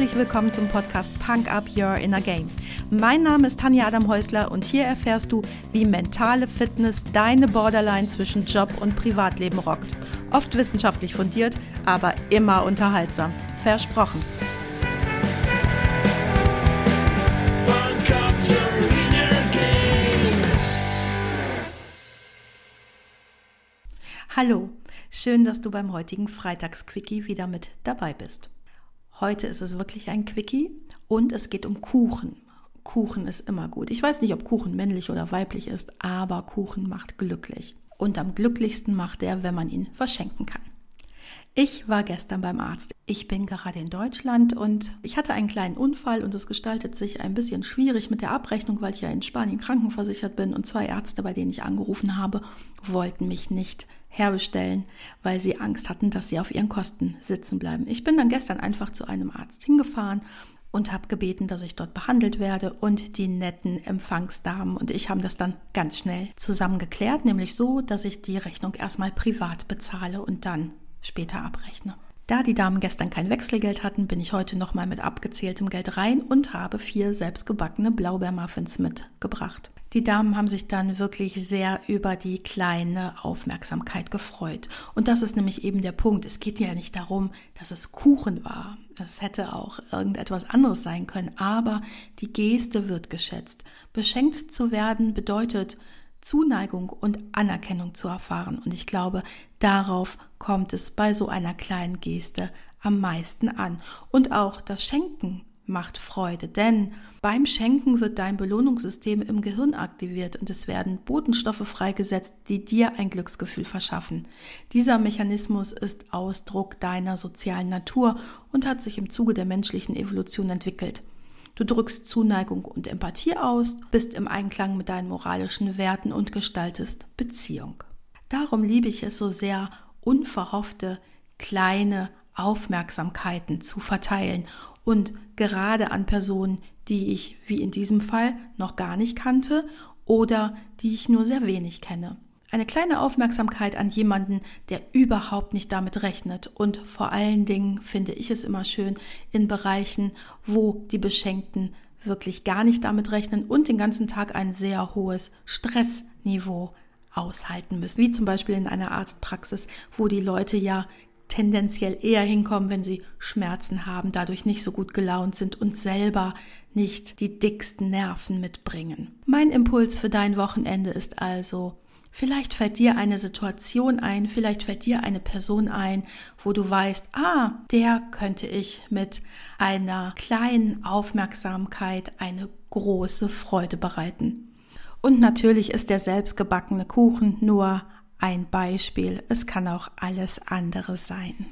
herzlich willkommen zum Podcast Punk Up Your Inner Game. Mein Name ist Tanja Adam Häusler und hier erfährst du, wie mentale Fitness deine Borderline zwischen Job und Privatleben rockt. Oft wissenschaftlich fundiert, aber immer unterhaltsam. Versprochen. Hallo, schön, dass du beim heutigen Freitagsquickie wieder mit dabei bist. Heute ist es wirklich ein Quickie und es geht um Kuchen. Kuchen ist immer gut. Ich weiß nicht, ob Kuchen männlich oder weiblich ist, aber Kuchen macht glücklich. Und am glücklichsten macht er, wenn man ihn verschenken kann. Ich war gestern beim Arzt. Ich bin gerade in Deutschland und ich hatte einen kleinen Unfall und es gestaltet sich ein bisschen schwierig mit der Abrechnung, weil ich ja in Spanien krankenversichert bin und zwei Ärzte, bei denen ich angerufen habe, wollten mich nicht herbestellen, weil sie Angst hatten, dass sie auf ihren Kosten sitzen bleiben. Ich bin dann gestern einfach zu einem Arzt hingefahren und habe gebeten, dass ich dort behandelt werde und die netten Empfangsdamen und ich haben das dann ganz schnell zusammen geklärt, nämlich so, dass ich die Rechnung erstmal privat bezahle und dann später abrechne. Da die Damen gestern kein Wechselgeld hatten, bin ich heute nochmal mit abgezähltem Geld rein und habe vier selbstgebackene Blaubeermuffins mitgebracht. Die Damen haben sich dann wirklich sehr über die kleine Aufmerksamkeit gefreut. Und das ist nämlich eben der Punkt. Es geht ja nicht darum, dass es Kuchen war. Es hätte auch irgendetwas anderes sein können. Aber die Geste wird geschätzt. Beschenkt zu werden bedeutet, Zuneigung und Anerkennung zu erfahren. Und ich glaube, darauf kommt es bei so einer kleinen Geste am meisten an. Und auch das Schenken macht Freude, denn beim Schenken wird dein Belohnungssystem im Gehirn aktiviert und es werden Botenstoffe freigesetzt, die dir ein Glücksgefühl verschaffen. Dieser Mechanismus ist Ausdruck deiner sozialen Natur und hat sich im Zuge der menschlichen Evolution entwickelt. Du drückst Zuneigung und Empathie aus, bist im Einklang mit deinen moralischen Werten und gestaltest Beziehung. Darum liebe ich es so sehr, unverhoffte, kleine Aufmerksamkeiten zu verteilen und gerade an Personen, die ich, wie in diesem Fall, noch gar nicht kannte oder die ich nur sehr wenig kenne. Eine kleine Aufmerksamkeit an jemanden, der überhaupt nicht damit rechnet. Und vor allen Dingen finde ich es immer schön in Bereichen, wo die Beschenkten wirklich gar nicht damit rechnen und den ganzen Tag ein sehr hohes Stressniveau aushalten müssen. Wie zum Beispiel in einer Arztpraxis, wo die Leute ja tendenziell eher hinkommen, wenn sie Schmerzen haben, dadurch nicht so gut gelaunt sind und selber nicht die dicksten Nerven mitbringen. Mein Impuls für dein Wochenende ist also, Vielleicht fällt dir eine Situation ein, vielleicht fällt dir eine Person ein, wo du weißt, ah, der könnte ich mit einer kleinen Aufmerksamkeit eine große Freude bereiten. Und natürlich ist der selbstgebackene Kuchen nur ein Beispiel. Es kann auch alles andere sein.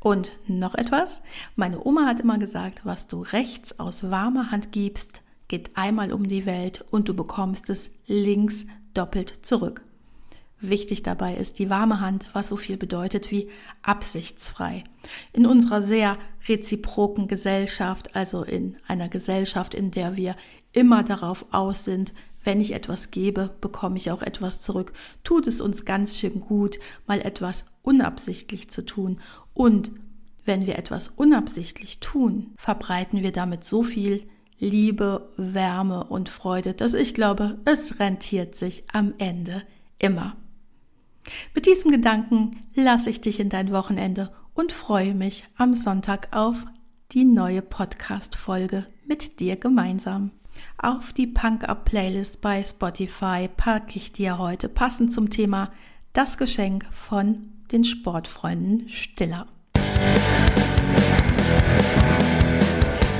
Und noch etwas. Meine Oma hat immer gesagt, was du rechts aus warmer Hand gibst, geht einmal um die Welt und du bekommst es links doppelt zurück. Wichtig dabei ist die warme Hand, was so viel bedeutet wie absichtsfrei. In unserer sehr reziproken Gesellschaft, also in einer Gesellschaft, in der wir immer darauf aus sind, wenn ich etwas gebe, bekomme ich auch etwas zurück. Tut es uns ganz schön gut, mal etwas unabsichtlich zu tun. Und wenn wir etwas unabsichtlich tun, verbreiten wir damit so viel Liebe, Wärme und Freude, dass ich glaube, es rentiert sich am Ende immer. Mit diesem Gedanken lasse ich dich in dein Wochenende und freue mich am Sonntag auf die neue Podcast-Folge mit dir gemeinsam. Auf die Punk-Up-Playlist bei Spotify packe ich dir heute passend zum Thema das Geschenk von den Sportfreunden Stiller.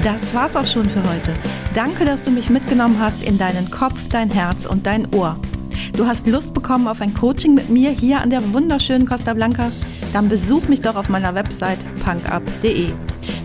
Das war's auch schon für heute. Danke, dass du mich mitgenommen hast in deinen Kopf, dein Herz und dein Ohr. Du hast Lust bekommen auf ein Coaching mit mir hier an der wunderschönen Costa Blanca? Dann besuch mich doch auf meiner Website punkup.de.